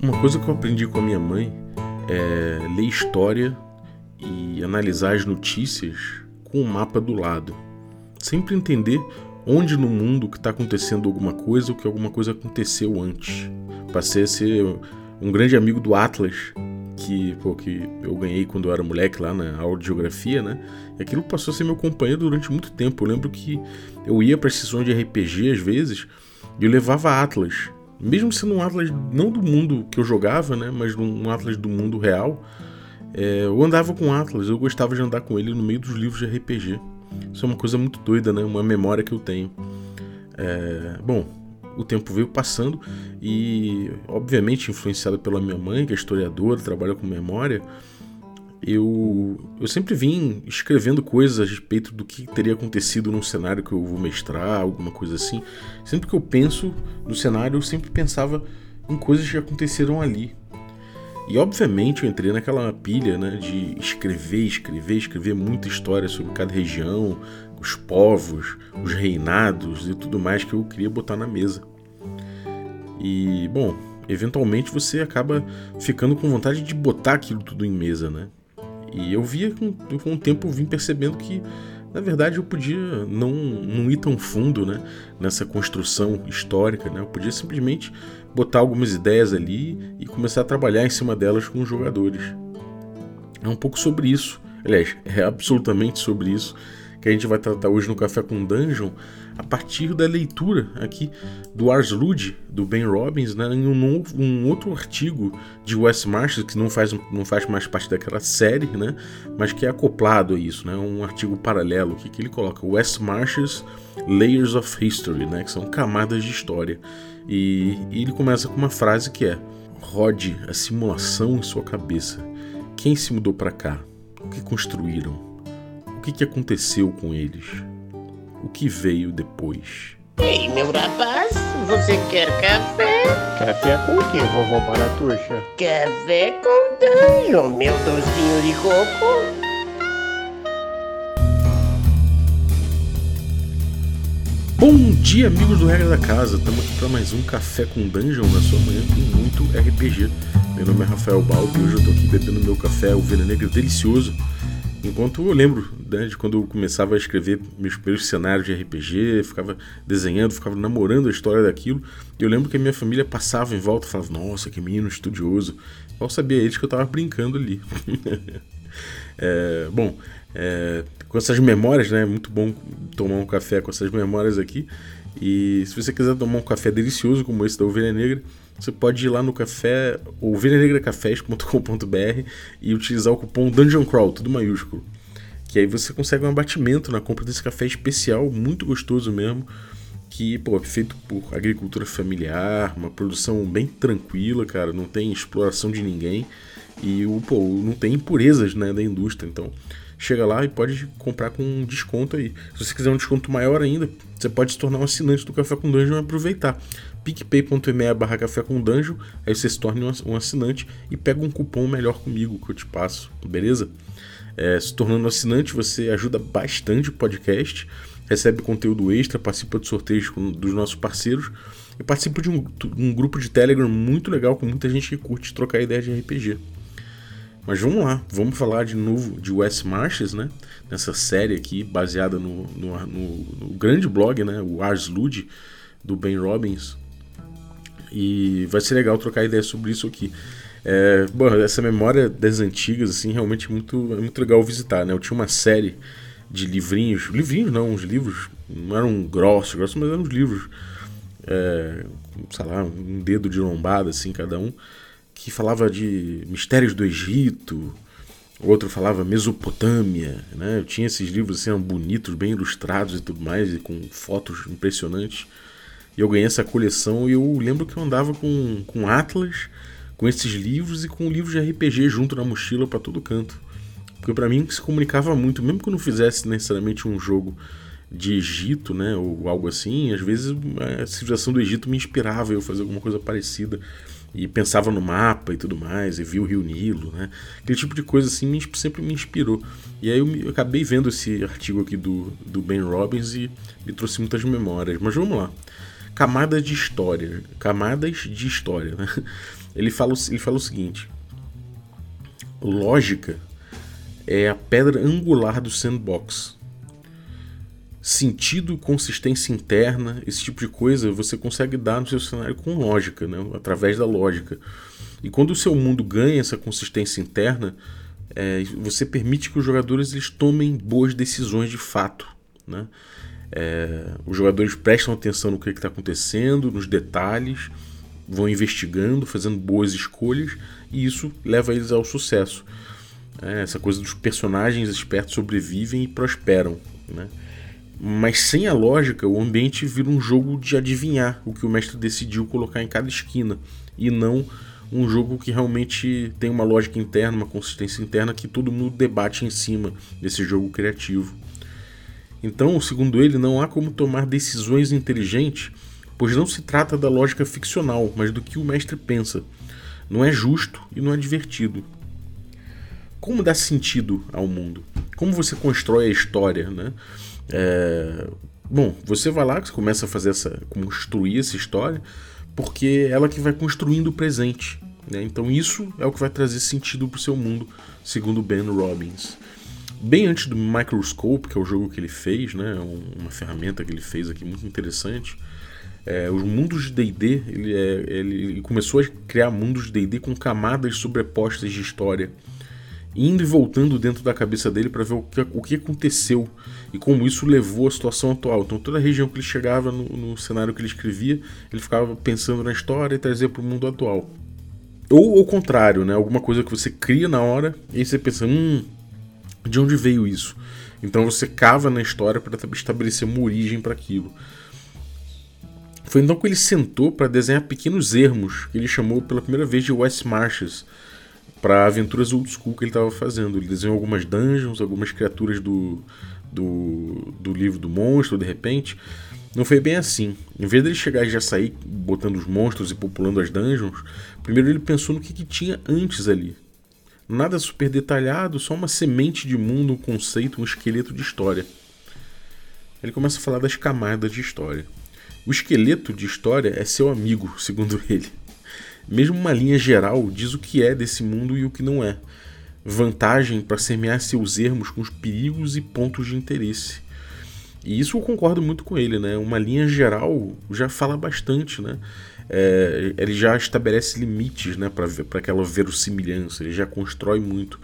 Uma coisa que eu aprendi com a minha mãe é ler história e analisar as notícias com o mapa do lado. Sempre entender onde no mundo que está acontecendo alguma coisa ou que alguma coisa aconteceu antes. Passei a ser um grande amigo do Atlas, que, pô, que eu ganhei quando eu era moleque lá na aula de geografia, né? E aquilo passou a ser meu companheiro durante muito tempo. Eu lembro que eu ia para sessões de RPG às vezes e eu levava Atlas mesmo sendo um Atlas não do mundo que eu jogava, né, mas um Atlas do mundo real, é, eu andava com Atlas, eu gostava de andar com ele no meio dos livros de RPG. Isso é uma coisa muito doida, né, uma memória que eu tenho. É, bom, o tempo veio passando e, obviamente, influenciado pela minha mãe, que é historiadora, trabalha com memória, eu, eu sempre vim escrevendo coisas a respeito do que teria acontecido num cenário que eu vou mestrar, alguma coisa assim. Sempre que eu penso no cenário, eu sempre pensava em coisas que aconteceram ali. E obviamente eu entrei naquela pilha né, de escrever, escrever, escrever muita história sobre cada região, os povos, os reinados e tudo mais que eu queria botar na mesa. E, bom, eventualmente você acaba ficando com vontade de botar aquilo tudo em mesa, né? E eu via com, com o tempo vim percebendo que na verdade eu podia não, não ir tão fundo né, nessa construção histórica, né? eu podia simplesmente botar algumas ideias ali e começar a trabalhar em cima delas com os jogadores. É um pouco sobre isso, aliás, é absolutamente sobre isso que a gente vai tratar hoje no Café com Dungeon, a partir da leitura aqui do Ars Lud, do Ben Robbins, né, em um, um, outro artigo de Wes Marshall, que não faz, não faz mais parte daquela série, né, mas que é acoplado a isso, né, um artigo paralelo que, que ele coloca Wes Marshall's Layers of History, né, que são camadas de história. E, e ele começa com uma frase que é: Rode a simulação em sua cabeça. Quem se mudou para cá? O que construíram? O que, que aconteceu com eles? O que veio depois? Ei, meu rapaz, você quer café? Café com o que, vovó Baratuxa? Café com danho, meu docinho de coco. Bom dia, amigos do Regra da Casa. Estamos aqui para mais um Café com Dungeon na sua manhã com muito RPG. Meu nome é Rafael Balbi e hoje eu estou aqui bebendo meu café, o Ovelha Negra delicioso, Enquanto eu lembro né, de quando eu começava a escrever meus primeiros cenários de RPG, ficava desenhando, ficava namorando a história daquilo. E eu lembro que a minha família passava em volta e falava: Nossa, que menino estudioso. Mal sabia eles que eu estava brincando ali. é, bom, é, com essas memórias, né? É muito bom tomar um café com essas memórias aqui. E se você quiser tomar um café delicioso como esse da Ovelha Negra, você pode ir lá no café, ovelhanegracafés.com.br e utilizar o cupom Dungeon Crawl, tudo maiúsculo. Que aí você consegue um abatimento na compra desse café especial, muito gostoso mesmo, que pô, é feito por agricultura familiar, uma produção bem tranquila, cara, não tem exploração de ninguém e o pô, não tem impurezas né, da indústria, então chega lá e pode comprar com um desconto aí. Se você quiser um desconto maior ainda, você pode se tornar um assinante do Café com Dungeon e aproveitar picpay.me barra café com dungeon, aí você se torna um assinante e pega um cupom melhor comigo que eu te passo, beleza? É, se tornando assinante, você ajuda bastante o podcast, recebe conteúdo extra, participa de sorteios dos nossos parceiros e participa de um, um grupo de Telegram muito legal com muita gente que curte trocar ideia de RPG. Mas vamos lá, vamos falar de novo de Wes Marches, né? Nessa série aqui, baseada no, no, no, no grande blog, né? O Ars Lud, do Ben Robbins. E vai ser legal trocar ideia sobre isso aqui. É, bom, essa memória das antigas, assim, realmente é muito, é muito legal visitar, né? Eu tinha uma série de livrinhos, livrinhos não, uns livros, não eram grossos, grossos, mas eram uns livros, é, sei lá, um dedo de lombada, assim, cada um, que falava de mistérios do Egito, outro falava Mesopotâmia, né? Eu tinha esses livros, assim, eram bonitos, bem ilustrados e tudo mais, e com fotos impressionantes. E eu ganhei essa coleção e eu lembro que eu andava com, com Atlas, com esses livros e com livros de RPG junto na mochila para todo canto. Porque para mim se comunicava muito, mesmo que eu não fizesse necessariamente um jogo de Egito, né, ou algo assim, às vezes a civilização do Egito me inspirava eu fazer alguma coisa parecida e pensava no mapa e tudo mais, e via o Rio Nilo, né? Aquele tipo de coisa assim me, sempre me inspirou. E aí eu, me, eu, acabei vendo esse artigo aqui do, do Ben Robbins e me trouxe muitas memórias. Mas vamos lá. Camadas de história. Camadas de história. Né? Ele, fala, ele fala o seguinte: lógica é a pedra angular do sandbox. Sentido, consistência interna, esse tipo de coisa você consegue dar no seu cenário com lógica, né? através da lógica. E quando o seu mundo ganha essa consistência interna, é, você permite que os jogadores eles tomem boas decisões de fato. Né? É, os jogadores prestam atenção no que está acontecendo, nos detalhes, vão investigando, fazendo boas escolhas e isso leva eles ao sucesso. É, essa coisa dos personagens espertos sobrevivem e prosperam. Né? Mas sem a lógica, o ambiente vira um jogo de adivinhar o que o mestre decidiu colocar em cada esquina e não um jogo que realmente tem uma lógica interna, uma consistência interna que todo mundo debate em cima desse jogo criativo. Então, segundo ele, não há como tomar decisões inteligentes, pois não se trata da lógica ficcional, mas do que o mestre pensa. Não é justo e não é divertido. Como dar sentido ao mundo? Como você constrói a história, né? É... Bom, você vai lá, você começa a fazer essa, construir essa história, porque é ela que vai construindo o presente. Né? Então isso é o que vai trazer sentido para o seu mundo, segundo Ben Robbins. Bem antes do Microscope, que é o jogo que ele fez, né? uma ferramenta que ele fez aqui muito interessante, é, os mundos de D&D, ele, é, ele, começou a criar mundos de D&D com camadas sobrepostas de história, indo e voltando dentro da cabeça dele para ver o que, o que aconteceu e como isso levou à situação atual. Então toda a região que ele chegava no, no cenário que ele escrevia, ele ficava pensando na história e trazia para o mundo atual. Ou ao contrário, né? Alguma coisa que você cria na hora e aí você pensa, hum, de onde veio isso? Então você cava na história para estabelecer uma origem para aquilo. Foi então que ele sentou para desenhar pequenos ermos que ele chamou pela primeira vez de West Marches para aventuras old school que ele estava fazendo. Ele desenhou algumas dungeons, algumas criaturas do, do, do livro do monstro, de repente. Não foi bem assim. Em vez dele chegar e já sair botando os monstros e populando as dungeons, primeiro ele pensou no que, que tinha antes ali. Nada super detalhado, só uma semente de mundo, um conceito, um esqueleto de história. Ele começa a falar das camadas de história. O esqueleto de história é seu amigo, segundo ele. Mesmo uma linha geral diz o que é desse mundo e o que não é. Vantagem para semear seus ermos com os perigos e pontos de interesse. E isso eu concordo muito com ele, né? Uma linha geral já fala bastante, né? é, ele já estabelece limites né, para aquela verossimilhança, ele já constrói muito.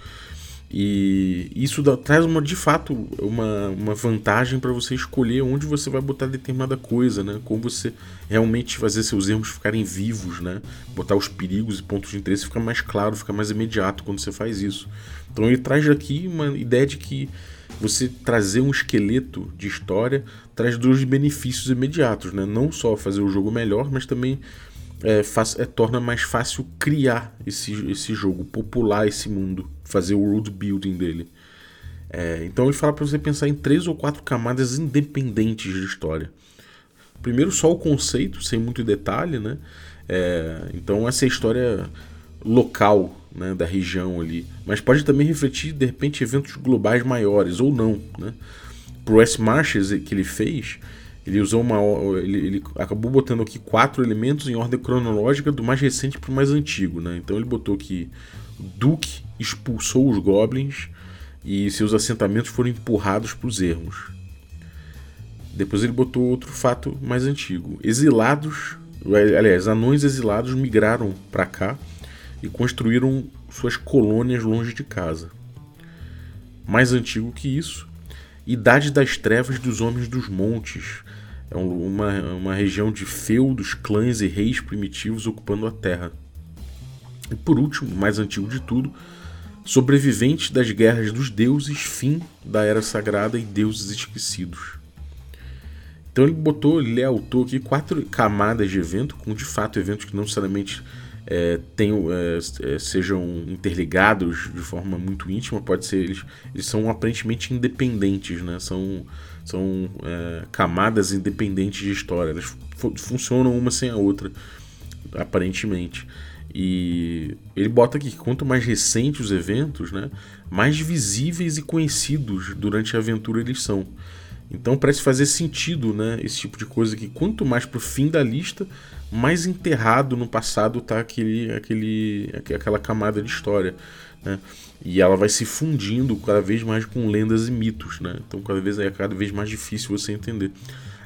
E isso dá, traz uma, de fato uma, uma vantagem para você escolher onde você vai botar determinada coisa, né? Como você realmente fazer seus erros ficarem vivos, né? Botar os perigos e pontos de interesse fica mais claro, fica mais imediato quando você faz isso. Então ele traz aqui uma ideia de que você trazer um esqueleto de história traz dois benefícios imediatos, né? Não só fazer o jogo melhor, mas também é, faz, é, torna mais fácil criar esse, esse jogo, popular esse mundo, fazer o world building dele. É, então ele fala para você pensar em três ou quatro camadas independentes de história. Primeiro só o conceito, sem muito detalhe, né? É, então essa é história local né, da região ali, mas pode também refletir de repente eventos globais maiores ou não, né? Pro S Marches que ele fez, ele usou uma ele, ele, acabou botando aqui quatro elementos em ordem cronológica do mais recente para o mais antigo, né? Então ele botou que Duke expulsou os goblins e seus assentamentos foram empurrados para os ermos. Depois ele botou outro fato mais antigo. Exilados, aliás, anões exilados migraram para cá e construíram suas colônias longe de casa. Mais antigo que isso, Idade das Trevas dos Homens dos Montes. É uma, uma região de feudos, clãs e reis primitivos ocupando a terra. E por último, mais antigo de tudo, sobreviventes das guerras dos deuses, fim da Era Sagrada e deuses esquecidos. Então ele botou, ele lealtou aqui quatro camadas de evento, com de fato eventos que não necessariamente é, tenham, é, é, sejam interligados de forma muito íntima, pode ser eles, eles são aparentemente independentes, né? São, são é, camadas independentes de história, elas funcionam uma sem a outra, aparentemente. E ele bota aqui que quanto mais recentes os eventos, né, mais visíveis e conhecidos durante a aventura eles são. Então parece fazer sentido, né? Esse tipo de coisa que quanto mais pro fim da lista, mais enterrado no passado tá aquele, aquele, aquela camada de história. Né? E ela vai se fundindo cada vez mais com lendas e mitos, né? Então cada vez é cada vez mais difícil você entender.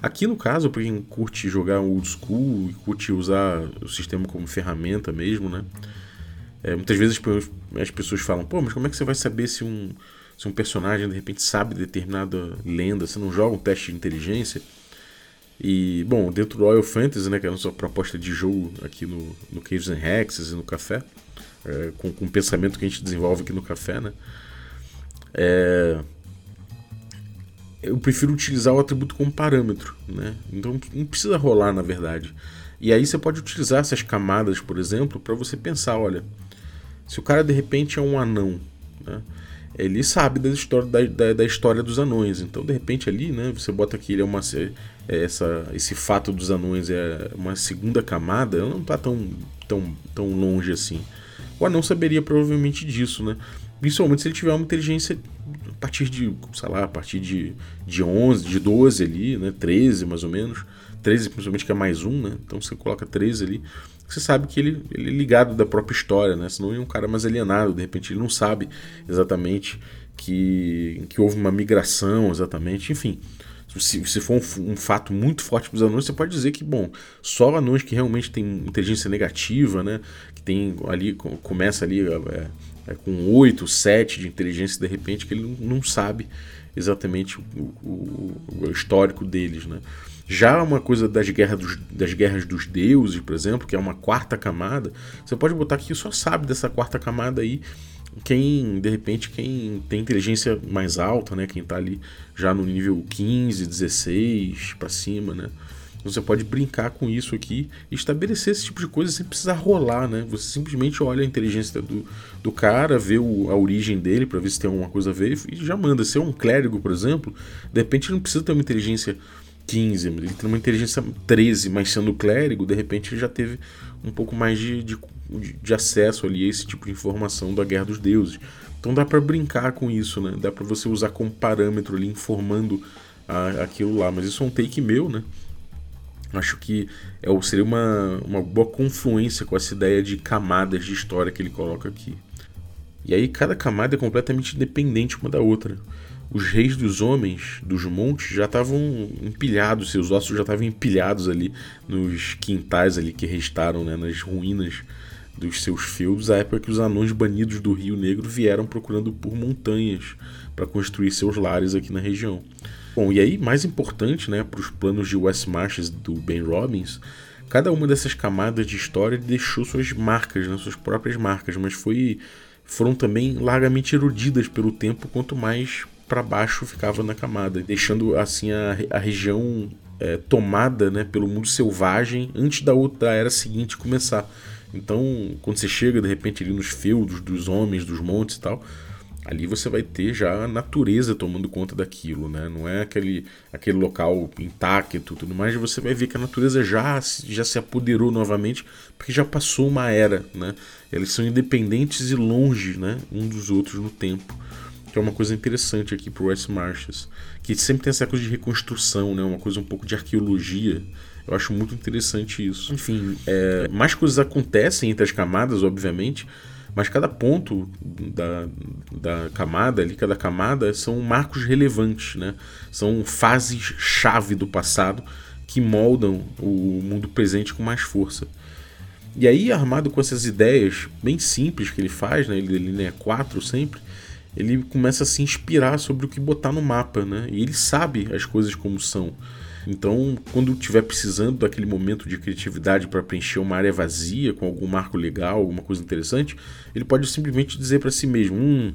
Aqui no caso, para quem curte jogar old school e curte usar o sistema como ferramenta mesmo, né? É, muitas vezes as pessoas falam, pô, mas como é que você vai saber se um, se um personagem de repente sabe determinada lenda? Você não joga um teste de inteligência? E, bom, dentro do Royal Fantasy, né, que é a nossa proposta de jogo aqui no, no Caves and Hexes e no Café, é, com, com o pensamento que a gente desenvolve aqui no Café, né? É, eu prefiro utilizar o atributo como parâmetro, né? Então não precisa rolar, na verdade. E aí você pode utilizar essas camadas, por exemplo, para você pensar, olha, se o cara de repente é um anão, né? Ele sabe da história, da, da, da, história dos anões. Então, de repente, ali, né, você bota que ele é uma. Essa, esse fato dos anões é uma segunda camada, ela não está tão, tão, tão longe assim. O anão saberia provavelmente disso, né? Principalmente se ele tiver uma inteligência a partir de, sei lá, a partir de, de 11, de 12 ali, né? 13 mais ou menos. 13 principalmente que é mais um, né? Então você coloca 13 ali. Você sabe que ele, ele é ligado da própria história, né? Senão ele é um cara mais alienado, de repente ele não sabe exatamente que, que houve uma migração exatamente, enfim. Se, se for um, um fato muito forte para os anões, você pode dizer que, bom, só anões que realmente têm inteligência negativa, né? Que tem ali, começa ali é, é, com 8, 7 de inteligência, de repente, que ele não sabe exatamente o, o, o histórico deles, né? Já uma coisa das guerras dos, das guerras dos deuses, por exemplo, que é uma quarta camada, você pode botar que só sabe dessa quarta camada aí quem, de repente, quem tem inteligência mais alta, né? Quem tá ali já no nível 15, 16 para cima, né? Você pode brincar com isso aqui e estabelecer esse tipo de coisa sem precisar rolar, né? Você simplesmente olha a inteligência do, do cara, vê o, a origem dele para ver se tem alguma coisa a ver e já manda. Se é um clérigo, por exemplo, de repente ele não precisa ter uma inteligência 15, ele tem uma inteligência 13, mas sendo clérigo, de repente ele já teve um pouco mais de, de, de acesso ali a esse tipo de informação da Guerra dos Deuses. Então dá para brincar com isso, né? Dá para você usar como parâmetro ali, informando a, aquilo lá. Mas isso é um take meu, né? Acho que é, seria uma, uma boa confluência com essa ideia de camadas de história que ele coloca aqui. E aí cada camada é completamente independente uma da outra os reis dos homens dos montes já estavam empilhados, seus ossos já estavam empilhados ali nos quintais ali que restaram, né, nas ruínas dos seus feudos, a época que os anões banidos do Rio Negro vieram procurando por montanhas para construir seus lares aqui na região. Bom, e aí, mais importante, né, para os planos de West Marches do Ben Robbins, cada uma dessas camadas de história deixou suas marcas, né, suas próprias marcas, mas foi foram também largamente erudidas pelo tempo, quanto mais para baixo ficava na camada, deixando assim a, a região é, tomada né, pelo mundo selvagem antes da outra era seguinte começar. Então, quando você chega de repente ali nos feudos dos homens, dos montes e tal, ali você vai ter já a natureza tomando conta daquilo, né? Não é aquele, aquele local intacto tudo mais, você vai ver que a natureza já, já se apoderou novamente, porque já passou uma era, né? Eles são independentes e longe, né, um dos outros no tempo que é uma coisa interessante aqui para o West Marches, que sempre tem essa coisa de reconstrução, né? uma coisa um pouco de arqueologia. Eu acho muito interessante isso. Enfim, é, mais coisas acontecem entre as camadas, obviamente, mas cada ponto da, da camada ali, cada camada, são marcos relevantes, né? São fases chave do passado que moldam o mundo presente com mais força. E aí, armado com essas ideias bem simples que ele faz, né? Ele, ele é quatro sempre, ele começa a se inspirar sobre o que botar no mapa, né? E ele sabe as coisas como são. Então, quando estiver precisando daquele momento de criatividade para preencher uma área vazia com algum marco legal, alguma coisa interessante, ele pode simplesmente dizer para si mesmo: hum,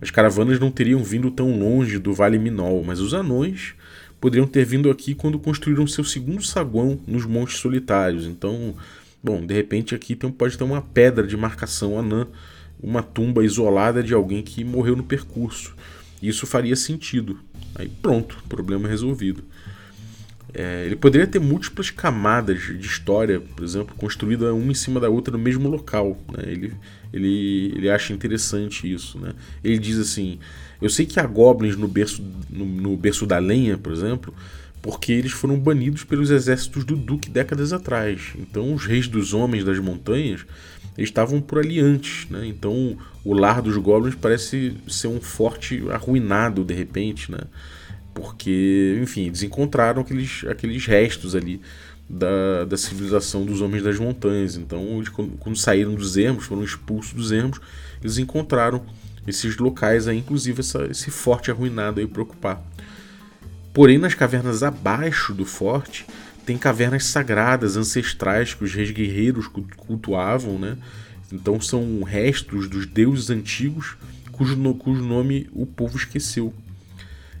as caravanas não teriam vindo tão longe do Vale Minol, mas os anões poderiam ter vindo aqui quando construíram seu segundo saguão nos Montes Solitários. Então, bom, de repente aqui tem, pode ter uma pedra de marcação anã uma tumba isolada de alguém que morreu no percurso. Isso faria sentido. Aí pronto, problema resolvido. É, ele poderia ter múltiplas camadas de história, por exemplo, construída uma em cima da outra no mesmo local. Né? Ele, ele, ele acha interessante isso. Né? Ele diz assim: Eu sei que há goblins no berço, no, no berço da lenha, por exemplo, porque eles foram banidos pelos exércitos do Duque décadas atrás. Então, os reis dos homens das montanhas eles estavam por ali antes. Né? Então, o lar dos goblins parece ser um forte arruinado de repente. Né? porque, enfim, eles encontraram aqueles, aqueles restos ali da, da civilização dos homens das montanhas. Então, eles, quando, quando saíram dos ermos, foram expulsos dos ermos, eles encontraram esses locais aí, inclusive essa, esse forte arruinado aí para ocupar. Porém, nas cavernas abaixo do forte, tem cavernas sagradas, ancestrais, que os reis guerreiros cultuavam, né? Então são restos dos deuses antigos, cujo, cujo nome o povo esqueceu.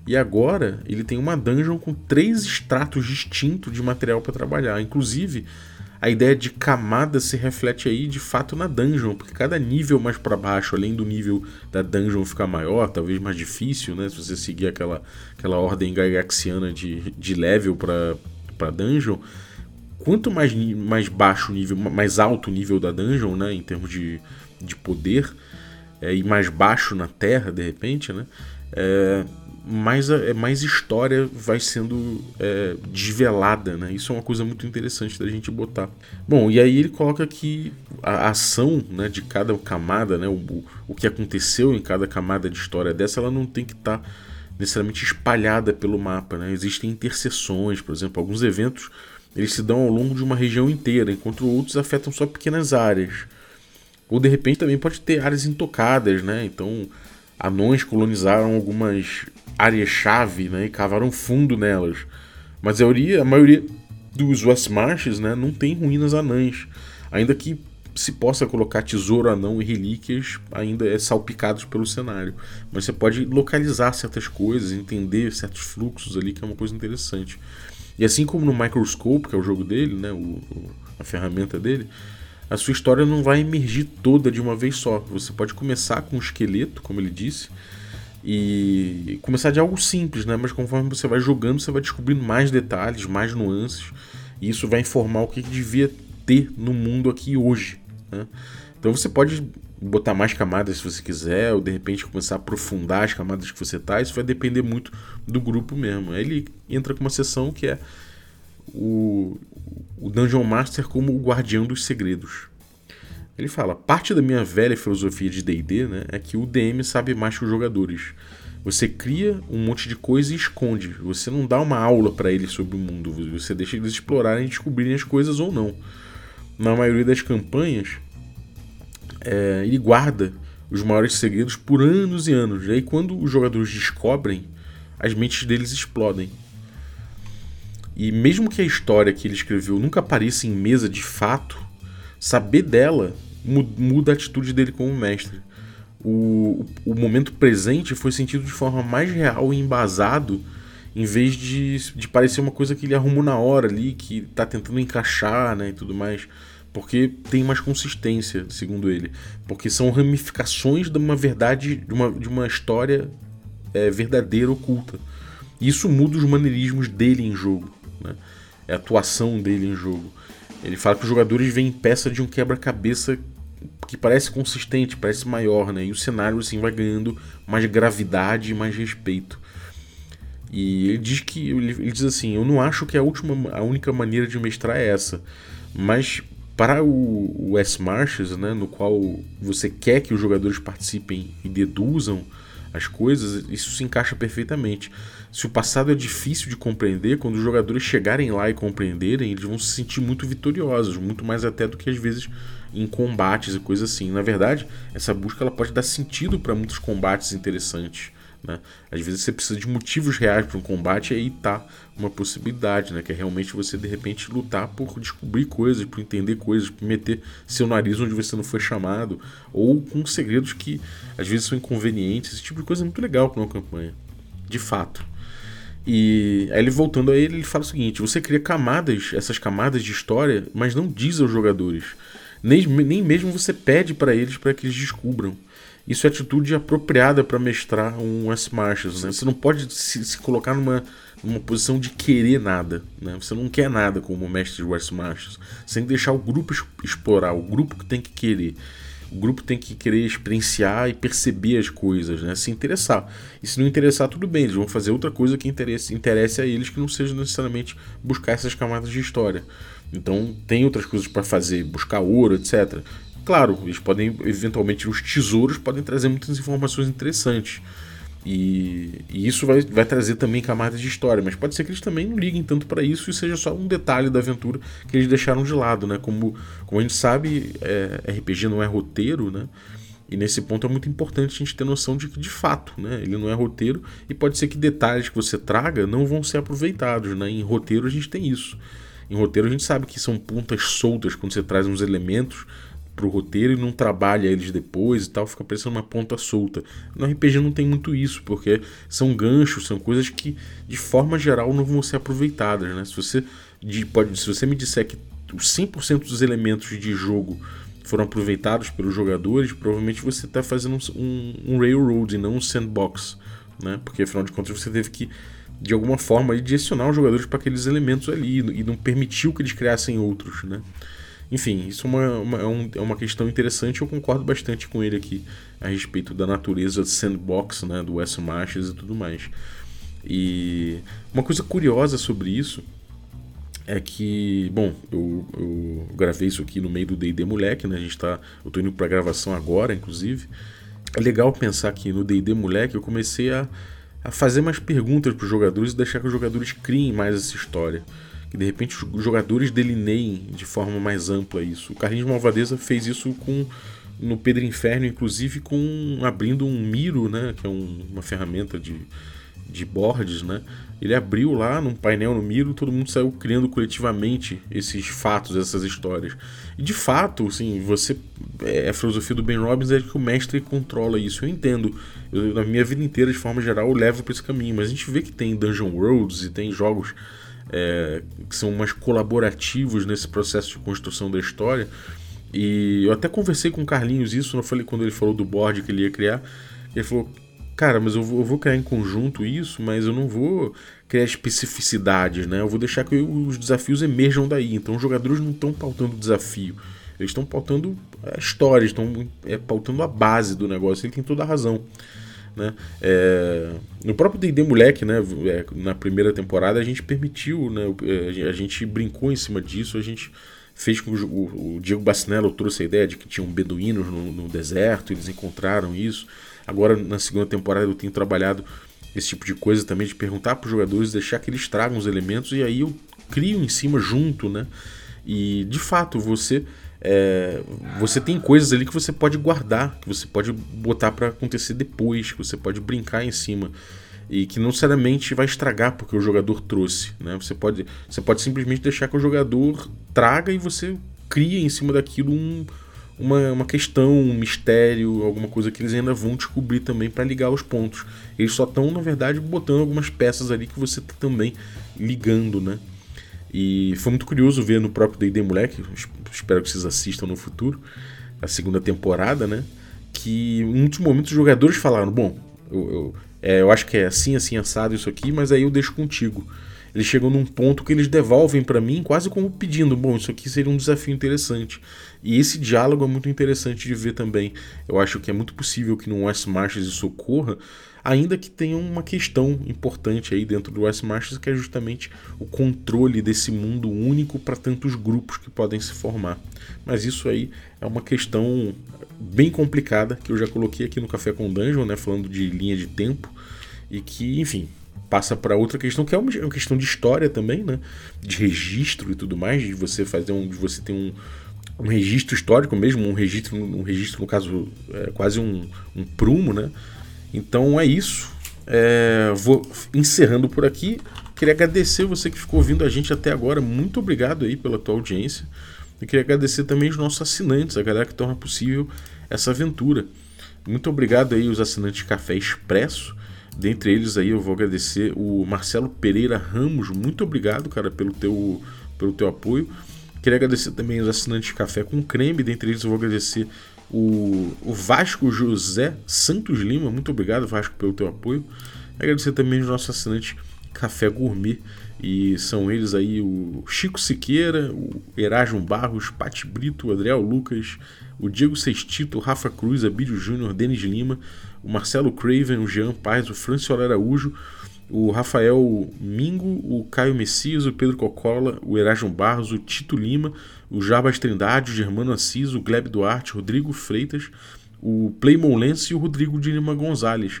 E agora ele tem uma dungeon com três estratos distintos de material para trabalhar. Inclusive, a ideia de camada se reflete aí de fato na dungeon, porque cada nível mais para baixo, além do nível da dungeon ficar maior, talvez mais difícil, né? Se você seguir aquela, aquela ordem gagaxiana de, de level para dungeon, quanto mais, mais baixo nível, mais alto o nível da dungeon, né? Em termos de, de poder, é, e mais baixo na terra, de repente, né? É, mais, é, mais história vai sendo é, desvelada, né? Isso é uma coisa muito interessante da gente botar. Bom, e aí ele coloca que a ação né, de cada camada, né, o, o que aconteceu em cada camada de história dessa, ela não tem que estar tá necessariamente espalhada pelo mapa, né? Existem interseções, por exemplo, alguns eventos eles se dão ao longo de uma região inteira, enquanto outros afetam só pequenas áreas. Ou de repente também pode ter áreas intocadas, né? Então, anões colonizaram algumas áreas-chave né, e cavaram fundo nelas. Mas a maioria, a maioria dos West Marches né, não tem ruínas anãs. Ainda que se possa colocar tesouro anão e relíquias, ainda é salpicados pelo cenário. Mas você pode localizar certas coisas, entender certos fluxos ali, que é uma coisa interessante. E assim como no Microscope, que é o jogo dele, né, o, a ferramenta dele, a sua história não vai emergir toda de uma vez só. Você pode começar com um esqueleto, como ele disse, e começar de algo simples, né? Mas conforme você vai jogando, você vai descobrindo mais detalhes, mais nuances, e isso vai informar o que, devia ter no mundo aqui hoje. Né? Então você pode botar mais camadas se você quiser, ou de repente começar a aprofundar as camadas que você tá, isso vai depender muito do grupo mesmo. Aí ele entra com uma sessão que é o, o Dungeon Master como o guardião dos segredos. Ele fala: parte da minha velha filosofia de DD né, é que o DM sabe mais que os jogadores. Você cria um monte de coisa e esconde. Você não dá uma aula para eles sobre o mundo. Você deixa eles explorarem e descobrirem as coisas ou não. Na maioria das campanhas, é, ele guarda os maiores segredos por anos e anos. E aí, quando os jogadores descobrem, as mentes deles explodem. E mesmo que a história que ele escreveu nunca apareça em mesa de fato, saber dela muda a atitude dele como mestre. O, o momento presente foi sentido de forma mais real e embasado, em vez de, de parecer uma coisa que ele arrumou na hora ali, que tá tentando encaixar né, e tudo mais. Porque tem mais consistência, segundo ele. Porque são ramificações de uma verdade, de uma, de uma história é, verdadeira oculta. Isso muda os maneirismos dele em jogo. Né? É a atuação dele em jogo. Ele fala que os jogadores veem peça de um quebra-cabeça que parece consistente, parece maior, né? E o cenário assim vai ganhando mais gravidade e mais respeito. E ele diz que ele, diz assim, eu não acho que a última, a única maneira de mestrar é essa, mas para o, o S-Marches, né, no qual você quer que os jogadores participem e deduzam as coisas, isso se encaixa perfeitamente. Se o passado é difícil de compreender, quando os jogadores chegarem lá e compreenderem, eles vão se sentir muito vitoriosos, muito mais até do que às vezes em combates e coisas assim. Na verdade, essa busca ela pode dar sentido para muitos combates interessantes. Né? Às vezes você precisa de motivos reais para um combate e aí tá uma possibilidade, né? que é realmente você de repente lutar por descobrir coisas, por entender coisas, por meter seu nariz onde você não foi chamado, ou com segredos que às vezes são inconvenientes. Esse tipo de coisa é muito legal para uma campanha, de fato. E aí ele voltando a ele, ele fala o seguinte: você cria camadas, essas camadas de história, mas não diz aos jogadores. Nem, nem mesmo você pede para eles para que eles descubram. Isso é atitude apropriada para mestrar um S. Né? Você não pode se, se, colocar numa, numa posição de querer nada. Né? Você não quer nada como mestre de Wars Marshals. Você tem que deixar o grupo explorar, o grupo que tem que querer. O grupo tem que querer experienciar e perceber as coisas, né? se interessar. E se não interessar, tudo bem, eles vão fazer outra coisa que interesse, interesse a eles, que não seja necessariamente buscar essas camadas de história. Então, tem outras coisas para fazer, buscar ouro, etc. Claro, eles podem, eventualmente, os tesouros podem trazer muitas informações interessantes. E, e, isso vai, vai trazer também camadas de história, mas pode ser que eles também não liguem tanto para isso e seja só um detalhe da aventura que eles deixaram de lado, né? Como, como a gente sabe, é, RPG não é roteiro, né? E nesse ponto é muito importante a gente ter noção de que, de fato, né, ele não é roteiro e pode ser que detalhes que você traga não vão ser aproveitados. Né? Em roteiro a gente tem isso. Em roteiro a gente sabe que são pontas soltas quando você traz uns elementos pro roteiro e não trabalha eles depois e tal, fica parecendo uma ponta solta. No RPG não tem muito isso, porque são ganchos, são coisas que de forma geral não vão ser aproveitadas, né? Se você pode, se você me disser que os 100% dos elementos de jogo foram aproveitados pelos jogadores, provavelmente você está fazendo um, um, railroad e não um sandbox, né? Porque afinal de contas você teve que de alguma forma direcionar os jogadores para aqueles elementos ali e não permitiu que eles criassem outros, né? Enfim, isso é uma, uma, é, é uma questão interessante eu concordo bastante com ele aqui a respeito da natureza do sandbox, né, do Wes Marches e tudo mais. E uma coisa curiosa sobre isso é que, bom, eu, eu gravei isso aqui no meio do D&D Moleque, né? A gente tá, eu tô indo para gravação agora, inclusive. É legal pensar que no D&D Moleque eu comecei a, a fazer mais perguntas para os jogadores e deixar que os jogadores criem mais essa história que de repente os jogadores delineiem de forma mais ampla isso. O Carlinhos Malvadeza fez isso com no Pedro Inferno, inclusive com abrindo um Miro, né, que é um, uma ferramenta de, de boards, né? Ele abriu lá num painel no Miro, todo mundo saiu criando coletivamente esses fatos, essas histórias. E de fato, assim, você é, a filosofia do Ben Robbins é que o mestre controla isso. Eu entendo. Eu, na minha vida inteira, de forma geral, eu levo para esse caminho, mas a gente vê que tem Dungeon Worlds e tem jogos é, que são mais colaborativos nesse processo de construção da história. E eu até conversei com o Carlinhos isso, não falei quando ele falou do board que ele ia criar. Ele falou: Cara, mas eu vou, eu vou criar em conjunto isso, mas eu não vou criar especificidades, né? Eu vou deixar que os desafios emerjam daí. Então os jogadores não estão pautando desafio, eles estão pautando a história, estão é, pautando a base do negócio. Ele tem toda a razão. Né? É, no próprio D&D Moleque, né, é, na primeira temporada, a gente permitiu, né, a gente brincou em cima disso, a gente fez com o, o, o Diego Bacinello trouxe a ideia de que tinham beduínos no, no deserto, eles encontraram isso. Agora, na segunda temporada, eu tenho trabalhado esse tipo de coisa também, de perguntar para os jogadores, deixar que eles tragam os elementos, e aí eu crio em cima junto, né? E, de fato, você é, você tem coisas ali que você pode guardar, que você pode botar para acontecer depois, que você pode brincar em cima e que não necessariamente vai estragar porque o jogador trouxe, né? Você pode, você pode simplesmente deixar que o jogador traga e você cria em cima daquilo um, uma, uma questão, um mistério, alguma coisa que eles ainda vão descobrir também para ligar os pontos. Eles só estão, na verdade, botando algumas peças ali que você está também ligando, né? E foi muito curioso ver no próprio D&D Moleque, espero que vocês assistam no futuro, a segunda temporada, né? Que em muitos momentos os jogadores falaram, bom, eu, eu, é, eu acho que é assim, assim, assado isso aqui, mas aí eu deixo contigo. Eles chegam num ponto que eles devolvem para mim quase como pedindo, bom, isso aqui seria um desafio interessante. E esse diálogo é muito interessante de ver também. Eu acho que é muito possível que no West Marches isso ocorra, ainda que tenha uma questão importante aí dentro do West Marches, que é justamente o controle desse mundo único para tantos grupos que podem se formar. Mas isso aí é uma questão bem complicada que eu já coloquei aqui no Café com Dungeon, né, falando de linha de tempo e que, enfim, passa para outra questão que é uma questão de história também, né, de registro e tudo mais, de você fazer um, de você ter um um registro histórico mesmo, um registro, um registro no caso, é, quase um, um prumo, né? Então é isso. É, vou encerrando por aqui. Queria agradecer você que ficou ouvindo a gente até agora. Muito obrigado aí pela tua audiência. E queria agradecer também os nossos assinantes, a galera que torna possível essa aventura. Muito obrigado aí os assinantes Café Expresso. Dentre eles aí eu vou agradecer o Marcelo Pereira Ramos. Muito obrigado, cara, pelo teu, pelo teu apoio. Queria agradecer também os assinantes Café com Creme. Dentre eles eu vou agradecer o, o Vasco José Santos Lima, muito obrigado, Vasco, pelo teu apoio. Agradecer também os nossos assinantes Café Gourmet. E são eles aí o Chico Siqueira, o Erasmo Barros, Pati Brito, o Adriel Lucas, o Diego Sextito, o Rafa Cruz, Abílio Júnior, Denis Lima, o Marcelo Craven, o Jean Paz, o Francisco Araújo, o Rafael Mingo, o Caio Messias, o Pedro Cocola, o Erasmo Barros, o Tito Lima, o Jarbas Trindade, o Germano Assis, o Gleb Duarte, o Rodrigo Freitas, o Playmon Lance e o Rodrigo de Lima Gonzalez.